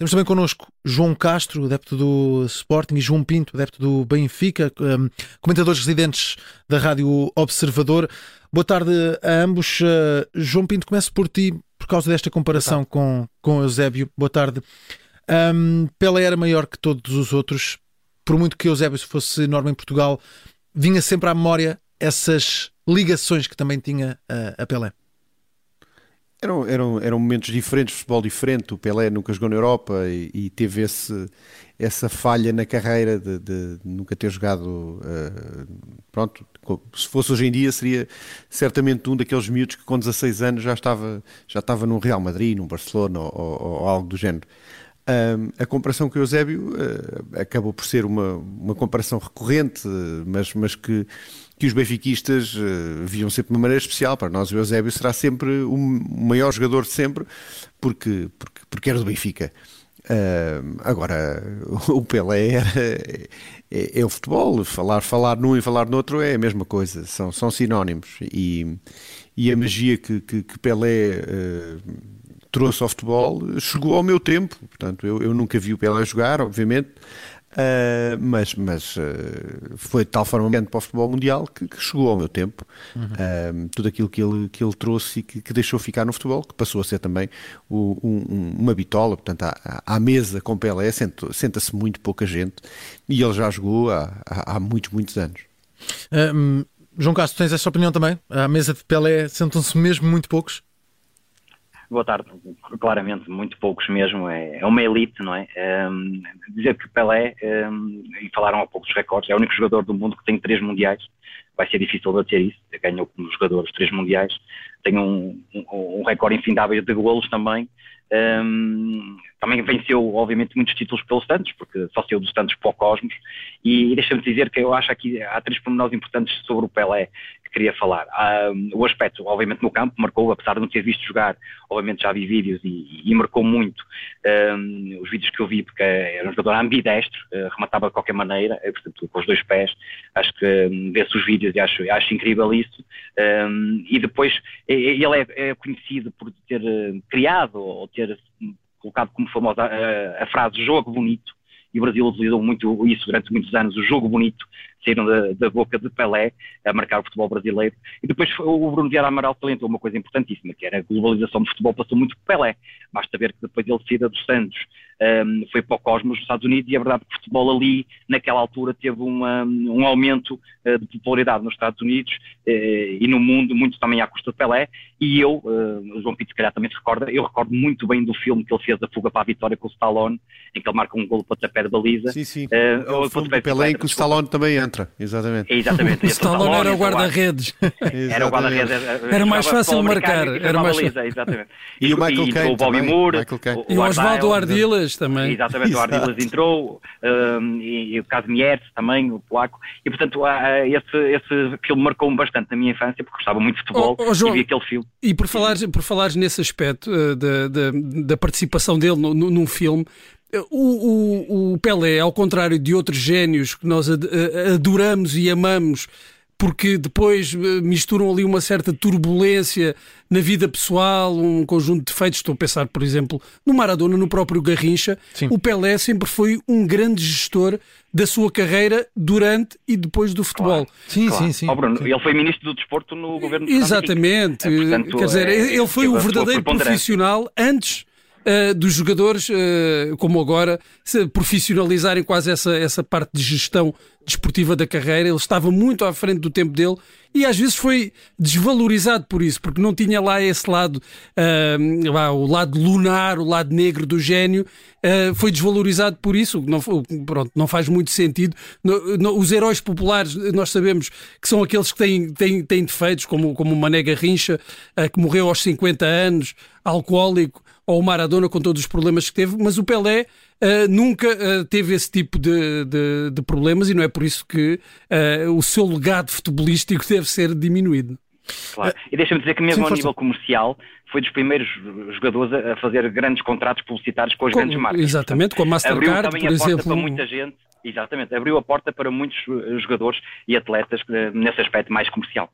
Temos também connosco João Castro, adepto do Sporting, e João Pinto, adepto do Benfica, comentadores residentes da Rádio Observador. Boa tarde a ambos. Uh, João Pinto, começo por ti, por causa desta comparação com, com Eusébio. Boa tarde. Um, Pelé era maior que todos os outros, por muito que Eusébio fosse enorme em Portugal, vinha sempre à memória essas ligações que também tinha a, a Pelé. Eram, eram, eram momentos diferentes, futebol diferente. O Pelé nunca jogou na Europa e, e teve esse, essa falha na carreira de, de nunca ter jogado. Uh, pronto, se fosse hoje em dia, seria certamente um daqueles miúdos que com 16 anos já estava, já estava num Real Madrid, num Barcelona ou, ou, ou algo do género. A comparação com o Eusébio uh, acabou por ser uma, uma comparação recorrente, mas, mas que que os benfiquistas uh, viam sempre de uma maneira especial. Para nós, o Eusébio será sempre o maior jogador de sempre, porque, porque, porque era do Benfica. Uh, agora, o Pelé era, é, é, o futebol, falar, falar num e falar no outro é a mesma coisa, são, são sinónimos. E, e a magia que, que, que Pelé uh, trouxe ao futebol chegou ao meu tempo. Portanto, eu, eu nunca vi o Pelé jogar, obviamente, Uh, mas mas uh, foi de tal forma grande para o futebol mundial que, que chegou ao meu tempo uhum. uh, tudo aquilo que ele, que ele trouxe e que, que, deixou ficar no futebol, que passou a ser também o, um, uma bitola, portanto à, à mesa com Pelé senta-se muito pouca gente e ele já jogou há, há, há muitos, muitos anos João Castro, tens essa opinião também? À mesa de Pelé sentam-se mesmo muito poucos? Boa tarde. Claramente, muito poucos mesmo. É, é uma elite, não é? Um, dizer que Pelé, um, e falaram há pouco dos recordes, é o único jogador do mundo que tem três mundiais. Vai ser difícil bater isso. Ganhou como jogador os três mundiais. Tem um, um, um recorde infindável de golos também. Um, também venceu, obviamente, muitos títulos pelo Santos, porque só saiu do Santos para o Cosmos. E, e deixa-me dizer que eu acho que há três pormenores importantes sobre o Pelé que queria falar. Um, o aspecto, obviamente, no campo marcou, apesar de não ter visto jogar, obviamente já vi vídeos e, e marcou muito um, os vídeos que eu vi, porque era um jogador ambidestro, uh, rematava de qualquer maneira, uh, portanto, com os dois pés. Acho que um, vê-se os vídeos e acho, acho incrível isso. e depois, ele é, é conhecido por ter uh, criado ou ter colocado como famosa a, a frase jogo bonito, e o Brasil utilizou muito isso durante muitos anos, o jogo bonito, saíram da, da, boca de Pelé a marcar o futebol brasileiro. E depois o Bruno Vieira Amaral salientou uma coisa importantíssima, que era a globalização do futebol passou muito por Pelé. Basta ver que depois ele saída dos Santos um, foi para o Cosmos nos Estados Unidos e é verdade que o futebol ali, naquela altura, teve uma, um aumento uh, de popularidade nos Estados Unidos uh, e no mundo, muito também à custa de Pelé. E eu, uh, o João Pinto se calhar também se recorda, eu recordo muito bem do filme que ele fez, A Fuga para a Vitória com o Stallone, em que ele marca um golo para tapé de baliza. Sim, sim. Uh, é o filme do Pelé em que o Stallone também entra, exatamente. É, exatamente. o Stallone era o guarda-redes. era o guarda-redes. Era mais fácil marcar. Era mais... Baliza, exatamente. E, e o Michael Caine o Bobby Moore. E o Osvaldo Ardilas também. Exatamente, o Ardilas entrou, um, e, e, o Kazimierz também, o polaco, e portanto esse, esse filme marcou-me bastante na minha infância, porque gostava muito de futebol oh, oh, João, e vi aquele filme. E por falares, por falares nesse aspecto uh, da, da, da, participação dele no, no, num filme, o, o, o, Pelé, ao contrário de outros génios que nós adoramos e amamos, porque depois eh, misturam ali uma certa turbulência na vida pessoal, um conjunto de defeitos. Estou a pensar, por exemplo, no Maradona, no próprio Garrincha. Sim. O Pelé sempre foi um grande gestor da sua carreira durante e depois do futebol. Claro, sim, claro. sim, sim, oh, Bruno, Ele foi ministro do desporto no governo de Exatamente. É, portanto, Quer dizer, é, ele foi um verdadeiro profissional antes uh, dos jogadores, uh, como agora, profissionalizarem quase essa, essa parte de gestão desportiva da carreira. Ele estava muito à frente do tempo dele e às vezes foi desvalorizado por isso, porque não tinha lá esse lado, uh, lá, o lado lunar, o lado negro do gênio, uh, foi desvalorizado por isso. Não, pronto, não faz muito sentido. No, no, os heróis populares, nós sabemos que são aqueles que têm, têm, têm defeitos, como, como o Mané Garrincha, uh, que morreu aos 50 anos, alcoólico ou o Maradona com todos os problemas que teve, mas o Pelé uh, nunca uh, teve esse tipo de, de, de, problemas e não é por isso que uh, o seu legado futebolístico deve ser diminuído. Claro. E deixa-me dizer que mesmo Sim, ao nível comercial foi dos primeiros jogadores a fazer grandes contratos publicitários com as com, grandes marcas. Exatamente, com a Mastercard, Abriu também por a exemplo. para muita gente, exatamente, abriu a porta para muitos jogadores e atletas nesse aspecto mais comercial.